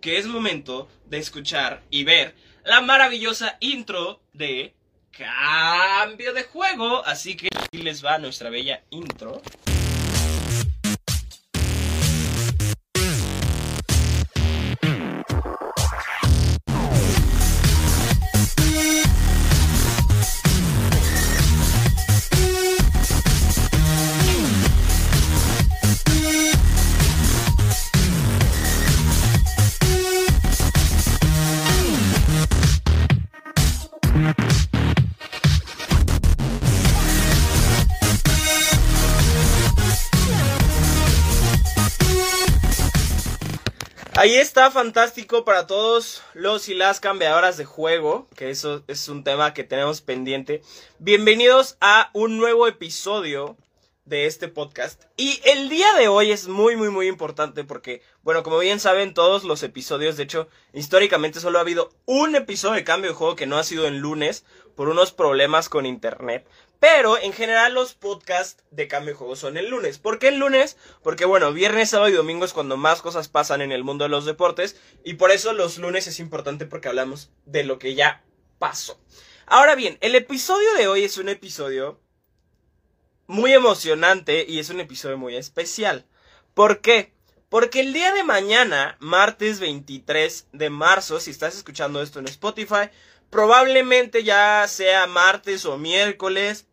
que es momento de escuchar y ver la maravillosa intro de cambio de juego. Así que aquí les va nuestra bella intro. Ahí está fantástico para todos los y las cambiadoras de juego, que eso es un tema que tenemos pendiente. Bienvenidos a un nuevo episodio de este podcast. Y el día de hoy es muy, muy, muy importante porque, bueno, como bien saben todos los episodios, de hecho, históricamente solo ha habido un episodio de cambio de juego que no ha sido en lunes por unos problemas con internet. Pero en general los podcasts de cambio de juego son el lunes. ¿Por qué el lunes? Porque bueno, viernes, sábado y domingo es cuando más cosas pasan en el mundo de los deportes. Y por eso los lunes es importante porque hablamos de lo que ya pasó. Ahora bien, el episodio de hoy es un episodio muy emocionante y es un episodio muy especial. ¿Por qué? Porque el día de mañana, martes 23 de marzo, si estás escuchando esto en Spotify, probablemente ya sea martes o miércoles,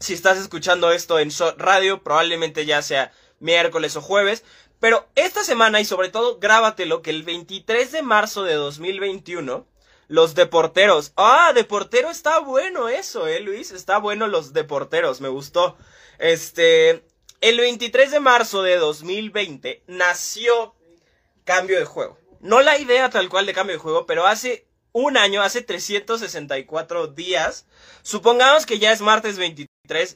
si estás escuchando esto en radio, probablemente ya sea miércoles o jueves. Pero esta semana y sobre todo grábatelo que el 23 de marzo de 2021 los deporteros. Ah, deportero está bueno eso, eh, Luis. Está bueno los deporteros, me gustó. Este, el 23 de marzo de 2020 nació Cambio de Juego. No la idea tal cual de Cambio de Juego, pero hace un año, hace 364 días. Supongamos que ya es martes 23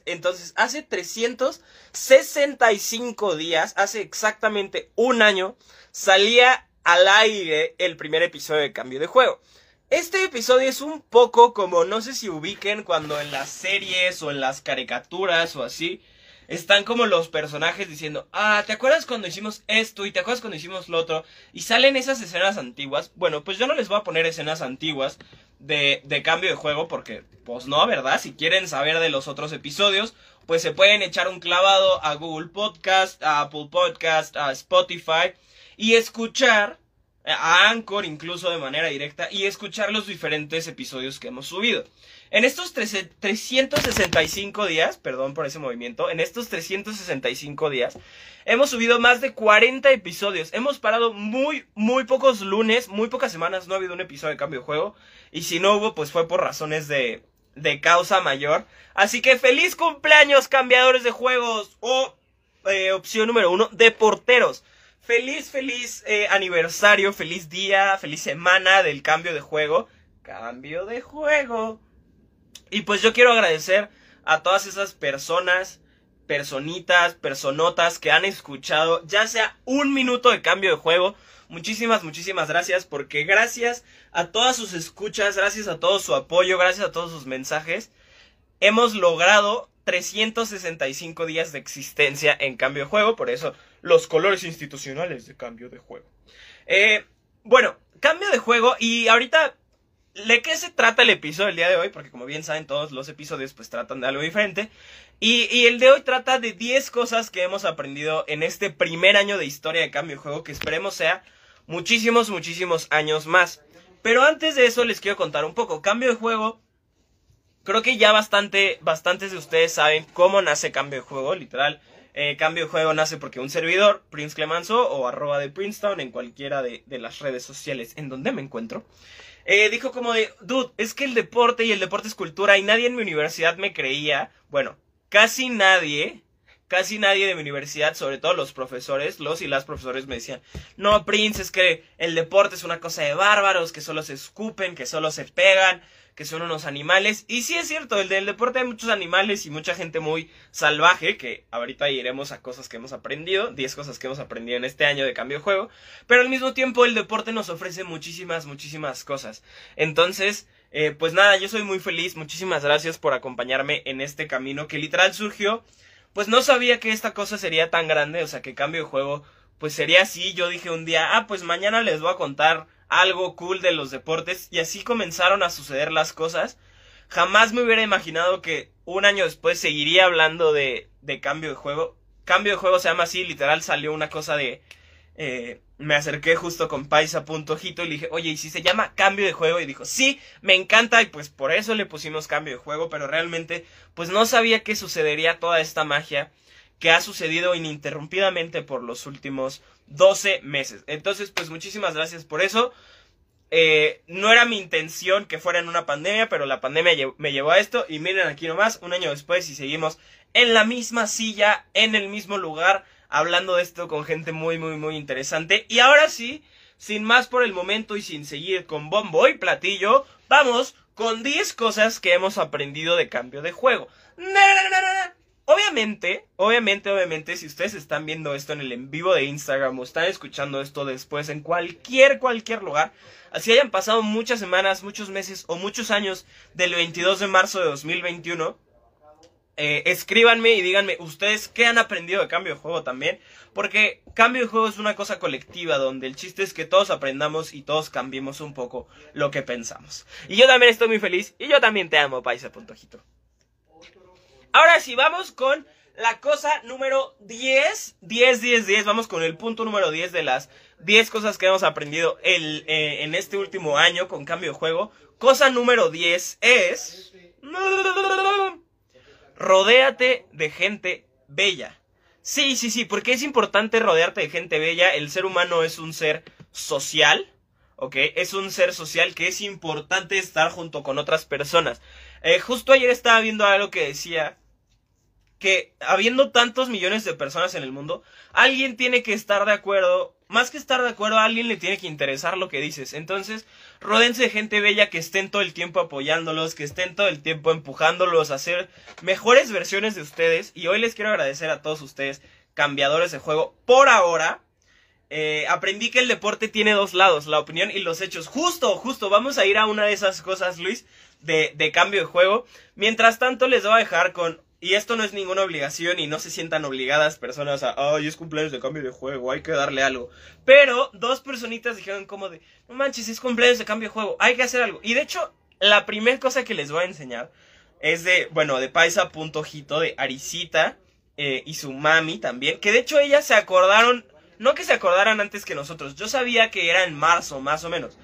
entonces, hace 365 días, hace exactamente un año, salía al aire el primer episodio de Cambio de Juego. Este episodio es un poco como, no sé si ubiquen cuando en las series o en las caricaturas o así, están como los personajes diciendo, ah, ¿te acuerdas cuando hicimos esto y te acuerdas cuando hicimos lo otro? Y salen esas escenas antiguas. Bueno, pues yo no les voy a poner escenas antiguas de, de cambio de juego porque, pues no, ¿verdad? Si quieren saber de los otros episodios, pues se pueden echar un clavado a Google Podcast, a Apple Podcast, a Spotify y escuchar a Anchor incluso de manera directa y escuchar los diferentes episodios que hemos subido. En estos 365 días, perdón por ese movimiento, en estos 365 días hemos subido más de 40 episodios. Hemos parado muy, muy pocos lunes, muy pocas semanas, no ha habido un episodio de cambio de juego. Y si no hubo, pues fue por razones de, de causa mayor. Así que feliz cumpleaños, cambiadores de juegos. O eh, opción número uno, de porteros. Feliz, feliz eh, aniversario, feliz día, feliz semana del cambio de juego. Cambio de juego. Y pues yo quiero agradecer a todas esas personas, personitas, personotas que han escuchado ya sea un minuto de cambio de juego. Muchísimas, muchísimas gracias porque gracias a todas sus escuchas, gracias a todo su apoyo, gracias a todos sus mensajes, hemos logrado 365 días de existencia en cambio de juego. Por eso los colores institucionales de cambio de juego. Eh, bueno, cambio de juego y ahorita ¿De qué se trata el episodio del día de hoy? Porque como bien saben, todos los episodios pues tratan de algo diferente. Y, el de hoy trata de 10 cosas que hemos aprendido en este primer año de historia de cambio de juego que esperemos sea muchísimos, muchísimos años más. Pero antes de eso les quiero contar un poco. Cambio de juego. Creo que ya bastante, bastantes de ustedes saben cómo nace cambio de juego, literal. Eh, cambio de juego nace porque un servidor, Prince Clemanzo o arroba de Princeton en cualquiera de, de las redes sociales en donde me encuentro. Eh, dijo como de, dude, es que el deporte y el deporte es cultura y nadie en mi universidad me creía. Bueno, casi nadie, casi nadie de mi universidad, sobre todo los profesores, los y las profesores me decían, no, Prince, es que el deporte es una cosa de bárbaros, que solo se escupen, que solo se pegan, que son unos animales. Y sí es cierto, el del deporte hay muchos animales y mucha gente muy salvaje, que ahorita iremos a cosas que hemos aprendido, 10 cosas que hemos aprendido en este año de cambio de juego, pero al mismo tiempo el deporte nos ofrece muchísimas, muchísimas cosas. Entonces, eh, pues nada, yo soy muy feliz, muchísimas gracias por acompañarme en este camino que literal surgió, pues no sabía que esta cosa sería tan grande, o sea, que cambio de juego pues sería así. Yo dije un día, ah, pues mañana les voy a contar algo cool de los deportes y así comenzaron a suceder las cosas. Jamás me hubiera imaginado que un año después seguiría hablando de, de cambio de juego. Cambio de juego se llama así, literal salió una cosa de... Eh, me acerqué justo con Paisa.jito y le dije, oye, ¿y si se llama cambio de juego? Y dijo, sí, me encanta y pues por eso le pusimos cambio de juego, pero realmente pues no sabía que sucedería toda esta magia que ha sucedido ininterrumpidamente por los últimos 12 meses. Entonces, pues muchísimas gracias por eso. Eh, no era mi intención que fuera en una pandemia, pero la pandemia me llevó a esto. Y miren aquí nomás, un año después y seguimos en la misma silla, en el mismo lugar, hablando de esto con gente muy, muy, muy interesante. Y ahora sí, sin más por el momento y sin seguir con bombo y platillo, vamos con 10 cosas que hemos aprendido de cambio de juego. Obviamente, obviamente, obviamente, si ustedes están viendo esto en el en vivo de Instagram o están escuchando esto después en cualquier, cualquier lugar, así hayan pasado muchas semanas, muchos meses o muchos años del 22 de marzo de 2021, eh, escríbanme y díganme ustedes qué han aprendido de cambio de juego también. Porque cambio de juego es una cosa colectiva donde el chiste es que todos aprendamos y todos cambiemos un poco lo que pensamos. Y yo también estoy muy feliz y yo también te amo, Paisa Puntojito. Ahora sí, vamos con la cosa número 10. 10, 10, 10. Vamos con el punto número 10 de las 10 cosas que hemos aprendido eh, en este último año con cambio de juego. Cosa número 10 es... Rodéate de gente bella. Sí, sí, sí, porque es importante rodearte de gente bella. El ser humano es un ser social, ¿ok? Es un ser social que es importante estar junto con otras personas. Eh, justo ayer estaba viendo algo que decía que habiendo tantos millones de personas en el mundo, alguien tiene que estar de acuerdo, más que estar de acuerdo, a alguien le tiene que interesar lo que dices. Entonces, rodense de gente bella que estén todo el tiempo apoyándolos, que estén todo el tiempo empujándolos a hacer mejores versiones de ustedes. Y hoy les quiero agradecer a todos ustedes, cambiadores de juego, por ahora. Eh, aprendí que el deporte tiene dos lados, la opinión y los hechos. Justo, justo, vamos a ir a una de esas cosas, Luis, de, de cambio de juego. Mientras tanto, les voy a dejar con y esto no es ninguna obligación y no se sientan obligadas personas a, ay, es cumpleaños de cambio de juego, hay que darle algo. Pero dos personitas dijeron como de, no manches, es cumpleaños de cambio de juego, hay que hacer algo. Y de hecho, la primera cosa que les voy a enseñar es de, bueno, de paisa.jito, de Arisita eh, y su mami también. Que de hecho ellas se acordaron, no que se acordaran antes que nosotros, yo sabía que era en marzo más o menos.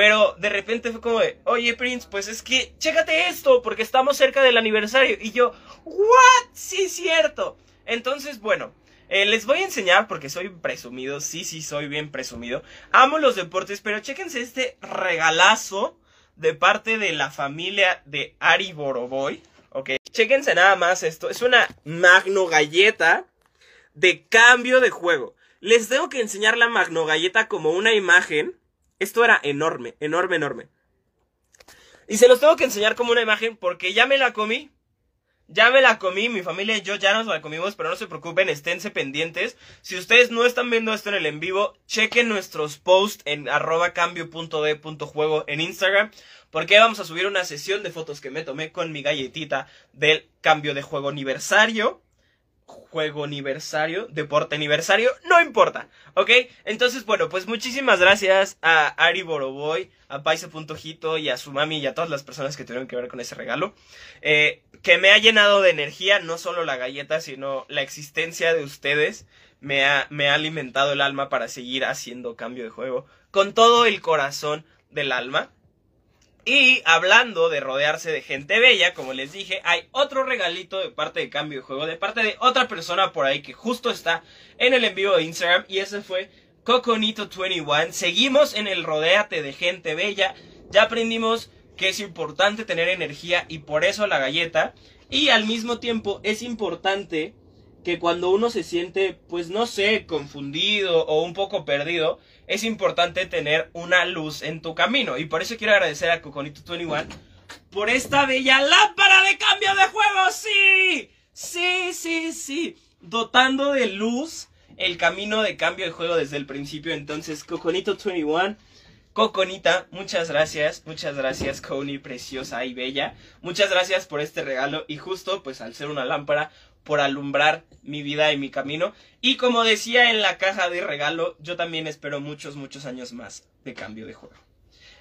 Pero de repente fue como de, oye Prince, pues es que, chécate esto, porque estamos cerca del aniversario. Y yo, ¿what? Sí, es cierto. Entonces, bueno, eh, les voy a enseñar, porque soy presumido, sí, sí, soy bien presumido. Amo los deportes, pero chéquense este regalazo de parte de la familia de Ari Boroboy. Ok, chéquense nada más esto. Es una magno galleta de cambio de juego. Les tengo que enseñar la magno galleta como una imagen esto era enorme, enorme, enorme. Y se los tengo que enseñar como una imagen porque ya me la comí. Ya me la comí, mi familia y yo ya nos la comimos, pero no se preocupen, esténse pendientes. Si ustedes no están viendo esto en el en vivo, chequen nuestros posts en arroba cambio.de.juego en Instagram, porque vamos a subir una sesión de fotos que me tomé con mi galletita del cambio de juego aniversario juego aniversario, deporte aniversario, no importa, ¿ok? Entonces, bueno, pues muchísimas gracias a Ari Boroboy, a Paisa.jito y a su mami y a todas las personas que tuvieron que ver con ese regalo, eh, que me ha llenado de energía, no solo la galleta, sino la existencia de ustedes, me ha, me ha alimentado el alma para seguir haciendo cambio de juego, con todo el corazón del alma. Y hablando de rodearse de gente bella, como les dije, hay otro regalito de parte de Cambio de Juego, de parte de otra persona por ahí que justo está en el envío de Instagram y ese fue Coconito21. Seguimos en el rodeate de gente bella, ya aprendimos que es importante tener energía y por eso la galleta y al mismo tiempo es importante que cuando uno se siente, pues no sé, confundido o un poco perdido, es importante tener una luz en tu camino. Y por eso quiero agradecer a Coconito21 por esta bella lámpara de cambio de juego. Sí, sí, sí, sí. Dotando de luz el camino de cambio de juego desde el principio. Entonces, Coconito21 Coconita, muchas gracias, muchas gracias, Connie, preciosa y bella. Muchas gracias por este regalo y justo, pues al ser una lámpara, por alumbrar mi vida y mi camino. Y como decía en la caja de regalo, yo también espero muchos, muchos años más de cambio de juego.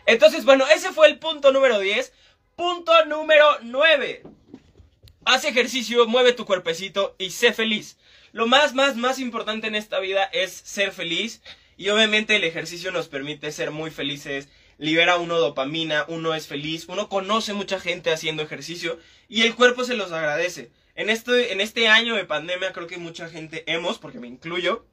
Entonces, bueno, ese fue el punto número 10. Punto número 9. Haz ejercicio, mueve tu cuerpecito y sé feliz. Lo más, más, más importante en esta vida es ser feliz. Y obviamente el ejercicio nos permite ser muy felices. Libera uno dopamina, uno es feliz, uno conoce mucha gente haciendo ejercicio y el cuerpo se los agradece. En este, en este año de pandemia creo que mucha gente hemos, porque me incluyo,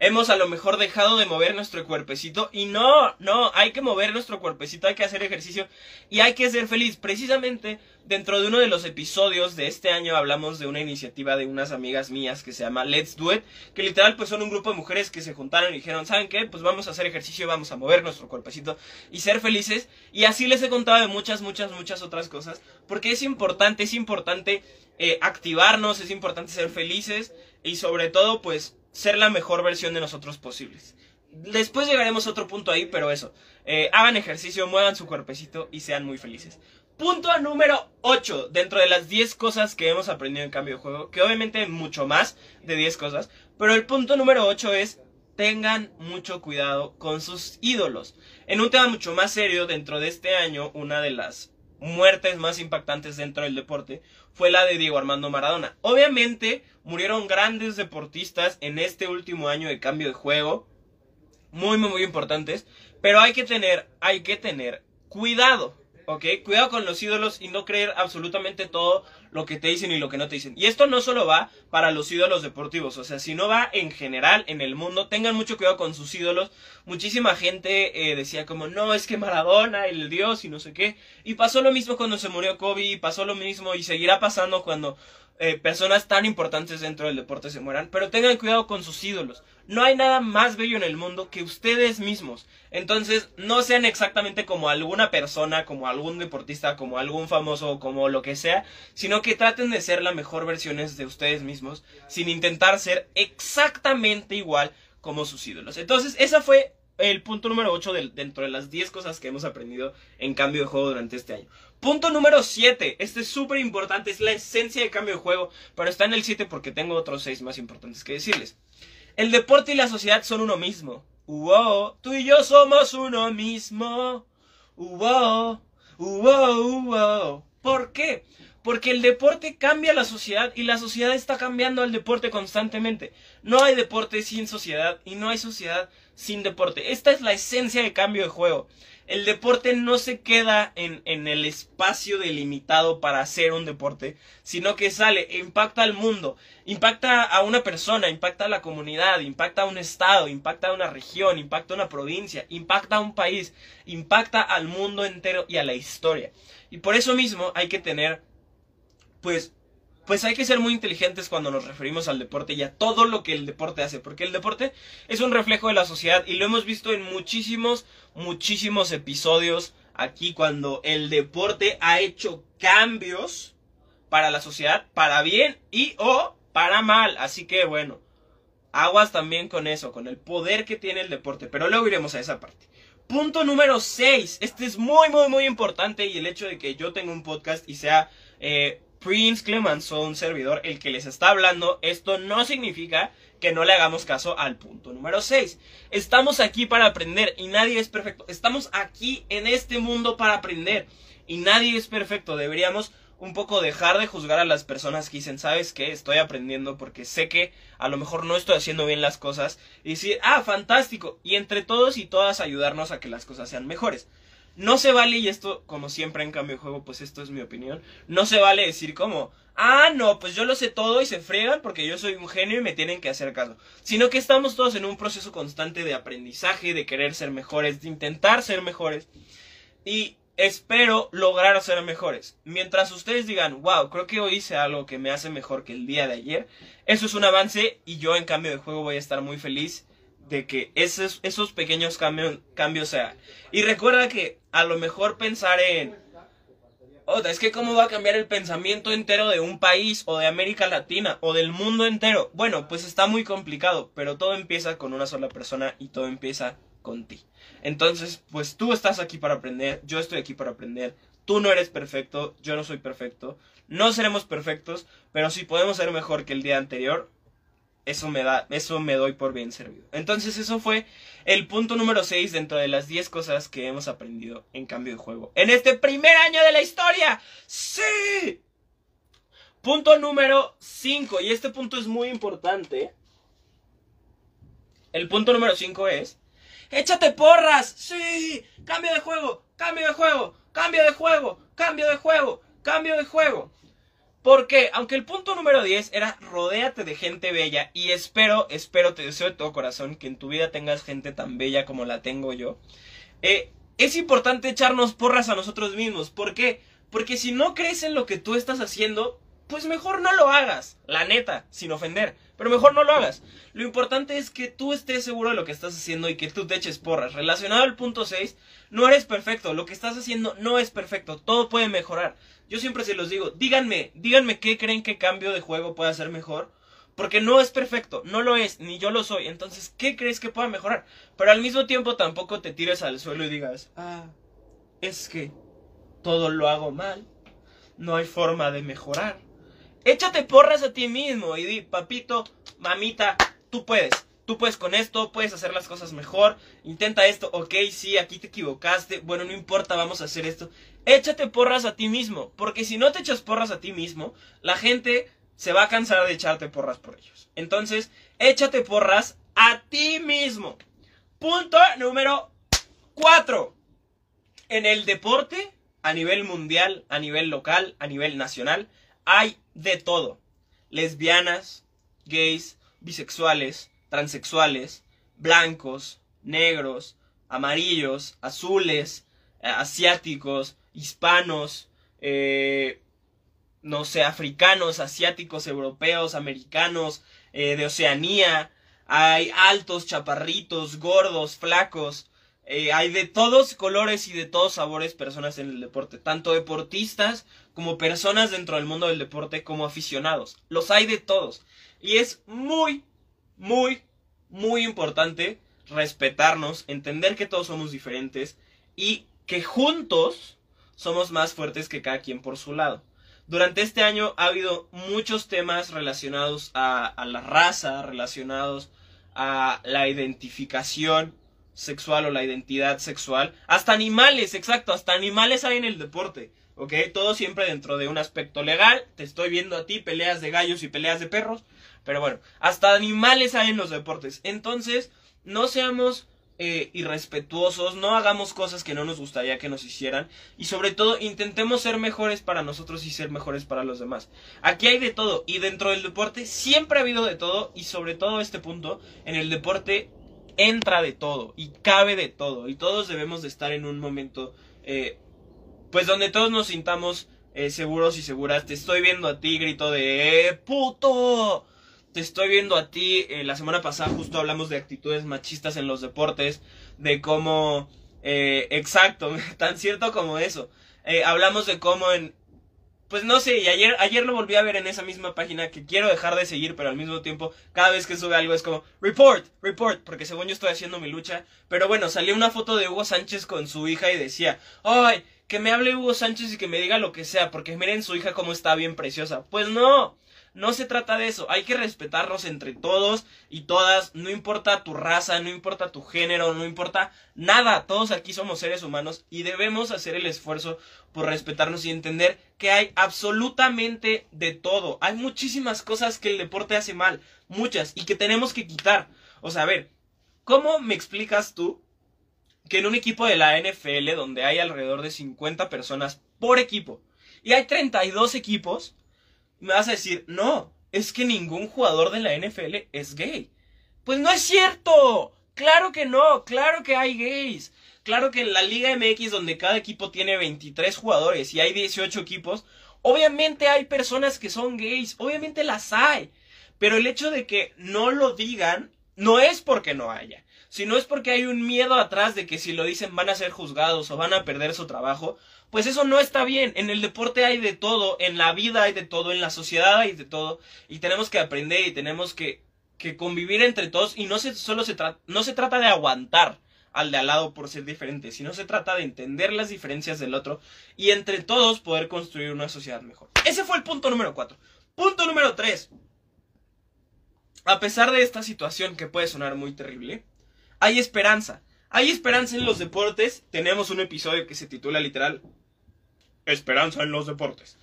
hemos a lo mejor dejado de mover nuestro cuerpecito y no, no, hay que mover nuestro cuerpecito, hay que hacer ejercicio y hay que ser feliz. Precisamente dentro de uno de los episodios de este año hablamos de una iniciativa de unas amigas mías que se llama Let's Do It, que literal pues son un grupo de mujeres que se juntaron y dijeron, ¿saben qué? Pues vamos a hacer ejercicio, vamos a mover nuestro cuerpecito y ser felices. Y así les he contado de muchas, muchas, muchas otras cosas, porque es importante, es importante eh, activarnos, es importante ser felices y sobre todo pues ser la mejor versión de nosotros posibles. Después llegaremos a otro punto ahí, pero eso. Eh, hagan ejercicio, muevan su cuerpecito y sean muy felices. Punto número 8, dentro de las 10 cosas que hemos aprendido en cambio de juego, que obviamente mucho más de 10 cosas, pero el punto número 8 es tengan mucho cuidado con sus ídolos. En un tema mucho más serio, dentro de este año, una de las muertes más impactantes dentro del deporte fue la de Diego Armando Maradona. Obviamente murieron grandes deportistas en este último año de cambio de juego, muy muy muy importantes, pero hay que tener, hay que tener cuidado. ¿ok? Cuidado con los ídolos y no creer absolutamente todo lo que te dicen y lo que no te dicen. Y esto no solo va para los ídolos deportivos, o sea, si no va en general en el mundo, tengan mucho cuidado con sus ídolos. Muchísima gente eh, decía como, no, es que Maradona, el dios y no sé qué. Y pasó lo mismo cuando se murió Kobe, y pasó lo mismo y seguirá pasando cuando eh, personas tan importantes dentro del deporte se mueran, pero tengan cuidado con sus ídolos. No hay nada más bello en el mundo que ustedes mismos. Entonces, no sean exactamente como alguna persona, como algún deportista, como algún famoso, como lo que sea, sino que traten de ser la mejor versión de ustedes mismos, sin intentar ser exactamente igual como sus ídolos. Entonces, esa fue el punto número 8 dentro de las 10 cosas que hemos aprendido en cambio de juego durante este año. Punto número 7. Este es súper importante, es la esencia de cambio de juego, pero está en el 7 porque tengo otros 6 más importantes que decirles. El deporte y la sociedad son uno mismo. Wow, tú y yo somos uno mismo. Wow, wow. ¿Por qué? Porque el deporte cambia la sociedad y la sociedad está cambiando al deporte constantemente. No hay deporte sin sociedad y no hay sociedad sin deporte. Esta es la esencia de cambio de juego. El deporte no se queda en, en, el espacio delimitado para hacer un deporte, sino que sale, impacta al mundo, impacta a una persona, impacta a la comunidad, impacta a un estado, impacta a una región, impacta a una provincia, impacta a un país, impacta al mundo entero y a la historia. Y por eso mismo hay que tener, pues, pues hay que ser muy inteligentes cuando nos referimos al deporte y a todo lo que el deporte hace, porque el deporte es un reflejo de la sociedad y lo hemos visto en muchísimos, muchísimos episodios aquí cuando el deporte ha hecho cambios para la sociedad, para bien y o para mal. Así que bueno, aguas también con eso, con el poder que tiene el deporte, pero luego iremos a esa parte. Punto número 6. Este es muy, muy, muy importante y el hecho de que yo tenga un podcast y sea eh, Prince Clemenceau, un servidor, el que les está hablando, esto no significa que no le hagamos caso al punto número 6. Estamos aquí para aprender y nadie es perfecto. Estamos aquí en este mundo para aprender y nadie es perfecto. Deberíamos un poco dejar de juzgar a las personas que dicen, ¿sabes qué? Estoy aprendiendo porque sé que a lo mejor no estoy haciendo bien las cosas y decir, ah, fantástico. Y entre todos y todas ayudarnos a que las cosas sean mejores. No se vale, y esto, como siempre en cambio de juego, pues esto es mi opinión. No se vale decir como, ah, no, pues yo lo sé todo y se fregan porque yo soy un genio y me tienen que hacer caso. Sino que estamos todos en un proceso constante de aprendizaje, de querer ser mejores, de intentar ser mejores. Y espero lograr ser mejores. Mientras ustedes digan, wow, creo que hoy hice algo que me hace mejor que el día de ayer, eso es un avance y yo en cambio de juego voy a estar muy feliz de que esos, esos pequeños cambios, cambios. Y recuerda que a lo mejor pensar en... Otra, es que cómo va a cambiar el pensamiento entero de un país o de América Latina o del mundo entero. Bueno, pues está muy complicado, pero todo empieza con una sola persona y todo empieza con ti. Entonces, pues tú estás aquí para aprender, yo estoy aquí para aprender, Tú no eres perfecto, yo no soy perfecto. No seremos perfectos, pero si podemos ser mejor que el día anterior, eso me da, eso me doy por bien servido. Entonces eso fue el punto número 6 dentro de las 10 cosas que hemos aprendido en cambio de juego. En este primer año de la historia. Sí. Punto número 5, y este punto es muy importante. El punto número 5 es, échate porras. Sí, cambio de juego, cambio de juego, cambio de juego, cambio de juego, cambio de juego. Porque, aunque el punto número 10 era rodéate de gente bella, y espero, espero, te deseo de todo corazón que en tu vida tengas gente tan bella como la tengo yo, eh, es importante echarnos porras a nosotros mismos. ¿Por qué? Porque si no crees en lo que tú estás haciendo, pues mejor no lo hagas, la neta, sin ofender, pero mejor no lo hagas. Lo importante es que tú estés seguro de lo que estás haciendo y que tú te eches porras. Relacionado al punto 6, no eres perfecto, lo que estás haciendo no es perfecto, todo puede mejorar. Yo siempre se los digo, díganme, díganme qué creen que cambio de juego puede ser mejor. Porque no es perfecto, no lo es, ni yo lo soy. Entonces, ¿qué crees que pueda mejorar? Pero al mismo tiempo tampoco te tires al suelo y digas, ah, es que todo lo hago mal, no hay forma de mejorar. Échate porras a ti mismo y di, papito, mamita, tú puedes. Tú puedes con esto, puedes hacer las cosas mejor. Intenta esto, ok, sí, aquí te equivocaste. Bueno, no importa, vamos a hacer esto. Échate porras a ti mismo, porque si no te echas porras a ti mismo, la gente se va a cansar de echarte porras por ellos. Entonces, échate porras a ti mismo. Punto número 4. En el deporte, a nivel mundial, a nivel local, a nivel nacional, hay de todo. Lesbianas, gays, bisexuales, transexuales, blancos, negros, amarillos, azules, eh, asiáticos, hispanos, eh, no sé, africanos, asiáticos, europeos, americanos, eh, de Oceanía. Hay altos, chaparritos, gordos, flacos. hay de todos colores y de todos sabores personas en el deporte. Tanto deportistas como personas dentro del mundo del deporte, como aficionados. Los hay de todos. Y es muy, muy, muy importante respetarnos, entender que todos somos diferentes y que juntos somos más fuertes que cada quien por su lado. Durante este año ha habido muchos temas relacionados a, la raza, relacionados a la identificación sexual o la identidad sexual. Hasta animales, exacto, hasta animales hay en el deporte. ¿ok? Todo siempre dentro de un aspecto legal. Te estoy viendo a ti, peleas de gallos y peleas de perros. Pero bueno, hasta animales hay en los deportes. Entonces, no seamos eh, irrespetuosos, no hagamos cosas que no nos gustaría que nos hicieran. Y sobre todo, intentemos ser mejores para nosotros y ser mejores para los demás. Aquí hay de todo. Y dentro del deporte siempre ha habido de todo. Y sobre todo este punto, en el deporte entra de todo. Y cabe de todo. Y todos debemos de estar en un momento... Eh, pues donde todos nos sintamos eh, seguros y seguras. Te estoy viendo a ti, grito de eh, puto. Te estoy viendo a ti. Eh, la semana pasada justo hablamos de actitudes machistas en los deportes, de cómo, exacto, tan cierto como eso. hablamos de cómo en, pues no sé, y ayer, ayer lo volví a ver en esa misma página que quiero dejar de seguir, pero al mismo tiempo, cada vez que sube algo es como, report, report, porque según yo estoy haciendo mi lucha. Pero bueno, salió una foto de Hugo Sánchez con su hija y decía, ay, que me hable Hugo Sánchez y que me diga lo que sea, porque miren su hija cómo está bien preciosa. Pues no, no se trata de eso, hay que respetarnos entre todos y todas, no importa tu raza, no importa tu género, no importa nada, todos aquí somos seres humanos y debemos hacer el esfuerzo por respetarnos y entender que hay absolutamente de todo. Hay muchísimas cosas que el deporte hace mal, muchas, y que tenemos que quitar. O sea, a ver, ¿cómo me explicas tú que en un equipo de la NFL donde hay alrededor de 50 personas por equipo y hay 32 equipos, me vas a decir, no, es que ningún jugador de la NFL es gay. Pues no es cierto. Claro que no, claro que hay gays. Claro que en la Liga MX donde cada equipo tiene 23 jugadores y hay 18 equipos, obviamente hay personas que son gays, obviamente las hay. Pero el hecho de que no lo digan no es porque no haya si no es porque hay un miedo atrás de que si lo dicen van a ser juzgados o van a perder su trabajo, pues eso no está bien. En el deporte hay de todo, en la vida hay de todo, en la sociedad hay de todo, y tenemos que aprender y tenemos que, que convivir entre todos y no se, solo se, no se trata de aguantar al de al lado por ser diferente, sino se trata de entender las diferencias del otro y entre todos poder construir una sociedad mejor. Ese fue el punto número 4. Punto número 3. A pesar de esta situación que puede sonar muy terrible, hay esperanza. Hay esperanza en los deportes. Tenemos un episodio que se titula literal Esperanza en los deportes.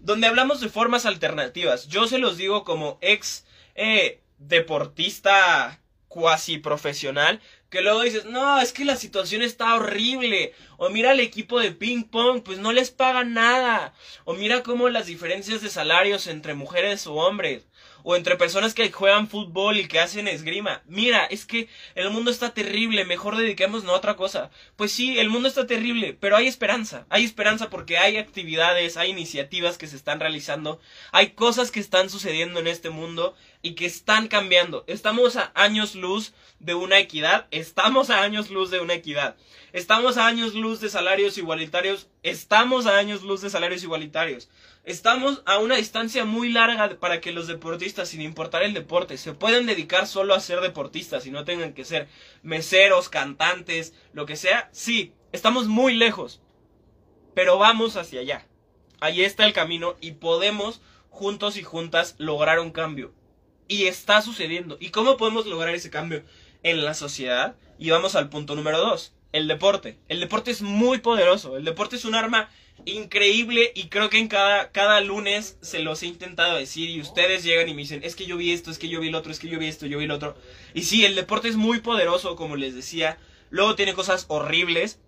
Donde hablamos de formas alternativas. Yo se los digo como ex eh, deportista cuasi profesional que luego dices, no, es que la situación está horrible. O mira el equipo de ping pong, pues no les pagan nada. O mira cómo las diferencias de salarios entre mujeres o hombres o entre personas que juegan fútbol y que hacen esgrima. Mira, es que el mundo está terrible, mejor dediquémonos a otra cosa. Pues sí, el mundo está terrible, pero hay esperanza. Hay esperanza porque hay actividades, hay iniciativas que se están realizando, hay cosas que están sucediendo en este mundo y que están cambiando. Estamos a años luz de una equidad, estamos a años luz de una equidad. Estamos a años luz de salarios igualitarios, estamos a años luz de salarios igualitarios. Estamos a una distancia muy larga para que los deportistas, sin importar el deporte, se puedan dedicar solo a ser deportistas y no tengan que ser meseros, cantantes, lo que sea. Sí, estamos muy lejos, pero vamos hacia allá. Ahí está el camino y podemos juntos y juntas lograr un cambio. Y está sucediendo. ¿Y cómo podemos lograr ese cambio en la sociedad? Y vamos al punto número dos, el deporte. El deporte es muy poderoso. El deporte es un arma increíble y creo que en cada, cada lunes se los he intentado decir y ustedes llegan y me dicen, es que yo vi esto, es que yo vi el otro, es que yo vi esto, yo vi el otro. Y sí, el deporte es muy poderoso, como les decía. Luego tiene cosas horribles,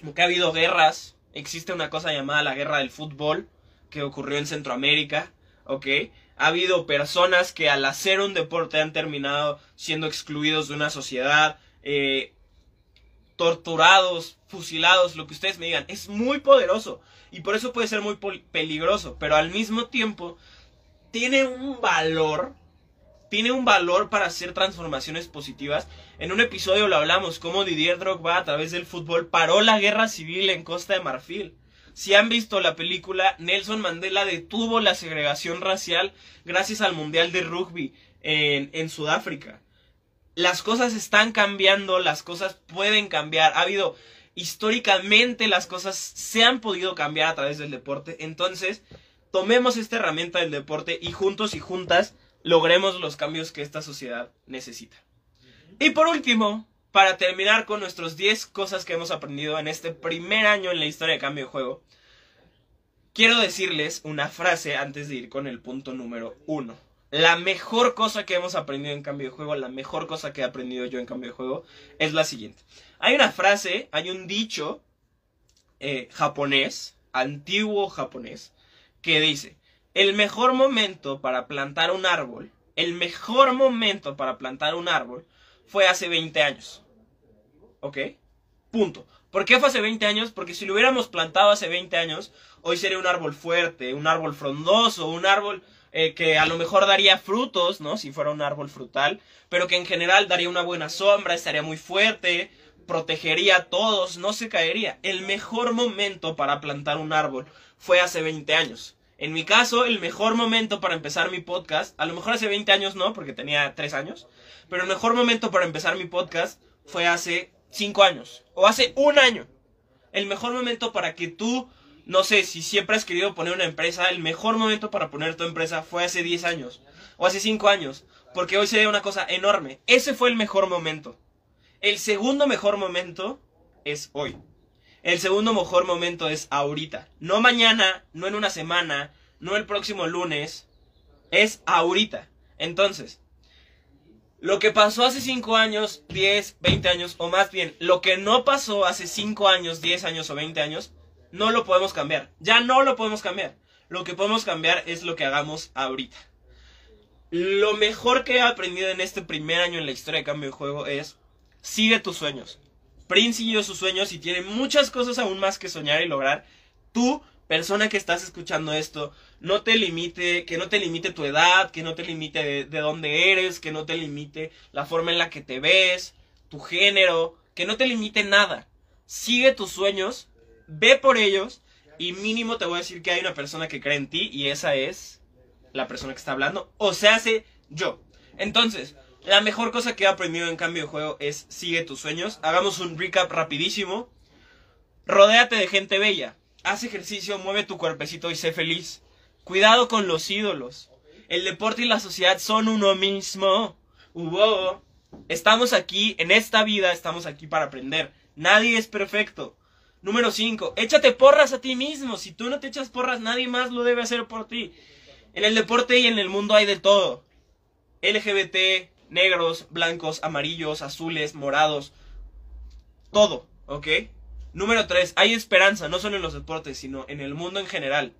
como que ha habido guerras. Existe una cosa llamada la guerra del fútbol, que ocurrió en Centroamérica, ¿ok? Ha habido personas que al hacer un deporte han terminado siendo excluidos de una sociedad. Eh, torturados, fusilados, lo que ustedes me digan. Es muy poderoso y por eso puede ser muy peligroso, pero al mismo tiempo tiene un valor, tiene un valor para hacer transformaciones positivas. En un episodio lo hablamos, cómo Didier Drogba a través del fútbol paró la guerra civil en Costa de Marfil. Si han visto la película, Nelson Mandela detuvo la segregación racial gracias al Mundial de Rugby en, en Sudáfrica las cosas están cambiando, las cosas pueden cambiar. Ha habido históricamente las cosas se han podido cambiar a través del deporte. Entonces, tomemos esta herramienta del deporte y juntos y juntas logremos los cambios que esta sociedad necesita. Y por último, para terminar con nuestros 10 cosas que hemos aprendido en este primer año en la historia de cambio de juego, quiero decirles una frase antes de ir con el punto número 1 la mejor cosa que hemos aprendido en cambio de juego, la mejor cosa que he aprendido yo en cambio de juego, es la siguiente. Hay una frase, hay un dicho eh, japonés, antiguo japonés, que dice, el mejor momento para plantar un árbol, el mejor momento para plantar un árbol fue hace 20 años. ¿Ok? Punto. ¿Por qué fue hace 20 años? Porque si lo hubiéramos plantado hace 20 años, hoy sería un árbol fuerte, un árbol frondoso, un árbol eh, que a lo mejor daría frutos, ¿no? Si fuera un árbol frutal, pero que en general daría una buena sombra, estaría muy fuerte, protegería a todos, no se caería. El mejor momento para plantar un árbol fue hace 20 años. En mi caso, el mejor momento para empezar mi podcast, a lo mejor hace 20 años no, porque tenía 3 años, pero el mejor momento para empezar mi podcast fue hace 5 años, o hace un año. El mejor momento para que tú no sé, si siempre has querido poner una empresa, el mejor momento para poner tu empresa fue hace 10 años o hace 5 años, porque hoy sería una cosa enorme. Ese fue el mejor momento. El segundo mejor momento es hoy. El segundo mejor momento es ahorita. No mañana, no en una semana, no el próximo lunes. Es ahorita. Entonces, lo que pasó hace 5 años, 10, 20 años, o más bien, lo que no pasó hace 5 años, 10 años o 20 años, no lo podemos cambiar. Ya no lo podemos cambiar. Lo que podemos cambiar es lo que hagamos ahorita. Lo mejor que he aprendido en este primer año en la historia de cambio de juego es sigue tus sueños. Prince siguió sus sueños y tiene muchas cosas aún más que soñar y lograr. Tú, persona que estás escuchando esto, no te limite, que no te limite tu edad, que no te limite de, de dónde eres, que no te limite la forma en la que te ves, tu género, que no te limite nada. Sigue tus sueños ve por ellos y mínimo te voy a decir que hay una persona que cree en ti y esa es la persona que está hablando, o se hace yo. Entonces, La mejor cosa que he aprendido en cambio de juego es sigue tus sueños. Hagamos un recap rapidísimo. Rodéate de gente bella. Haz ejercicio, mueve tu cuerpecito y sé feliz. Cuidado con los ídolos. El deporte y la sociedad son uno mismo. Hubo. Estamos aquí, en esta vida estamos aquí para aprender. Nadie es perfecto. Número 5. Échate porras a ti mismo. Si tú no te echas porras, nadie más lo debe hacer por ti. En el deporte y en el mundo hay de todo. LGBT, negros, blancos, amarillos, azules, morados. Todo, ¿ok? Número 3. Hay esperanza, no solo en los deportes, sino en el mundo en general.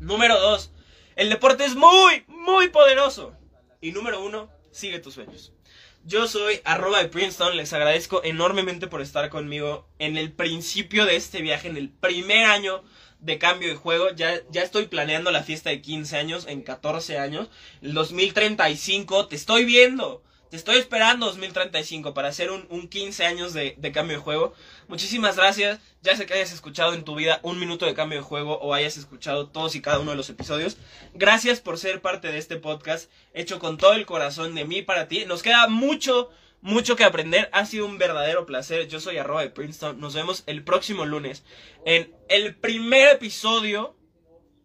Número 2. El deporte es muy, muy poderoso. Y número 1. Sigue tus sueños. Yo soy arroba de Princeton, les agradezco enormemente por estar conmigo en el principio de este viaje, en el primer año de cambio de juego. Ya, ya estoy planeando la fiesta de 15 años en 14 años. El 2035, te estoy viendo. Te estoy esperando 2035 para hacer un, un 15 años de, de, cambio de juego. Muchísimas gracias. Ya sé que hayas escuchado en tu vida un minuto de cambio de juego o hayas escuchado todos y cada uno de los episodios. Gracias por ser parte de este podcast hecho con todo el corazón de mí para ti. Nos queda mucho, mucho que aprender. Ha sido un verdadero placer. Yo soy arroba de Princeton. Nos vemos el próximo lunes en el primer episodio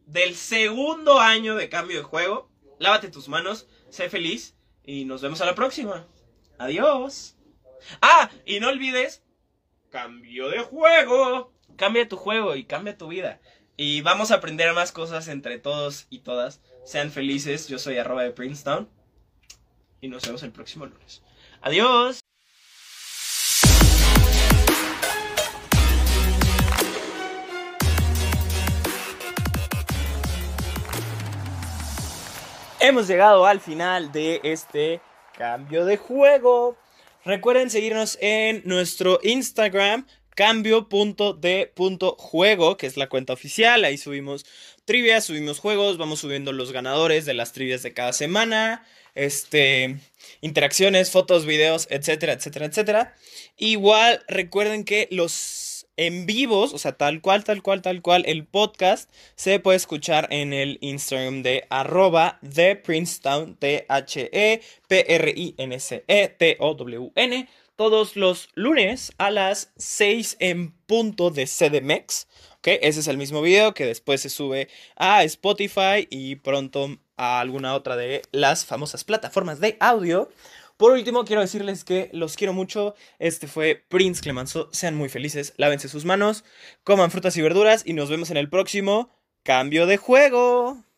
del segundo año de cambio de juego. Lávate tus manos. Sé feliz. Y nos vemos a la próxima. Adiós. Ah, y no olvides, cambio de juego. Cambia tu juego y cambia tu vida. Y vamos a aprender más cosas entre todos y todas. Sean felices. Yo soy arroba de Princeton. Y nos vemos el próximo lunes. Adiós. Hemos llegado al final de este cambio de juego. Recuerden seguirnos en nuestro Instagram, cambio.de.juego, que es la cuenta oficial. Ahí subimos trivias, subimos juegos, vamos subiendo los ganadores de las trivias de cada semana. Este, interacciones, fotos, videos, etcétera, etcétera, etcétera. Igual recuerden que los en vivos, o sea, tal cual, tal cual, tal cual, el podcast se puede escuchar en el Instagram de arroba de Princeton, T-H-E-P-R-I-N-C-E-T-O-W-N, todos los lunes a las 6 en punto de CDMX. ¿Ok? Ese es el mismo video que después se sube a Spotify y pronto a alguna otra de las famosas plataformas de audio. Por último, quiero decirles que los quiero mucho. Este fue Prince Clemenceau. Sean muy felices, lávense sus manos, coman frutas y verduras y nos vemos en el próximo cambio de juego.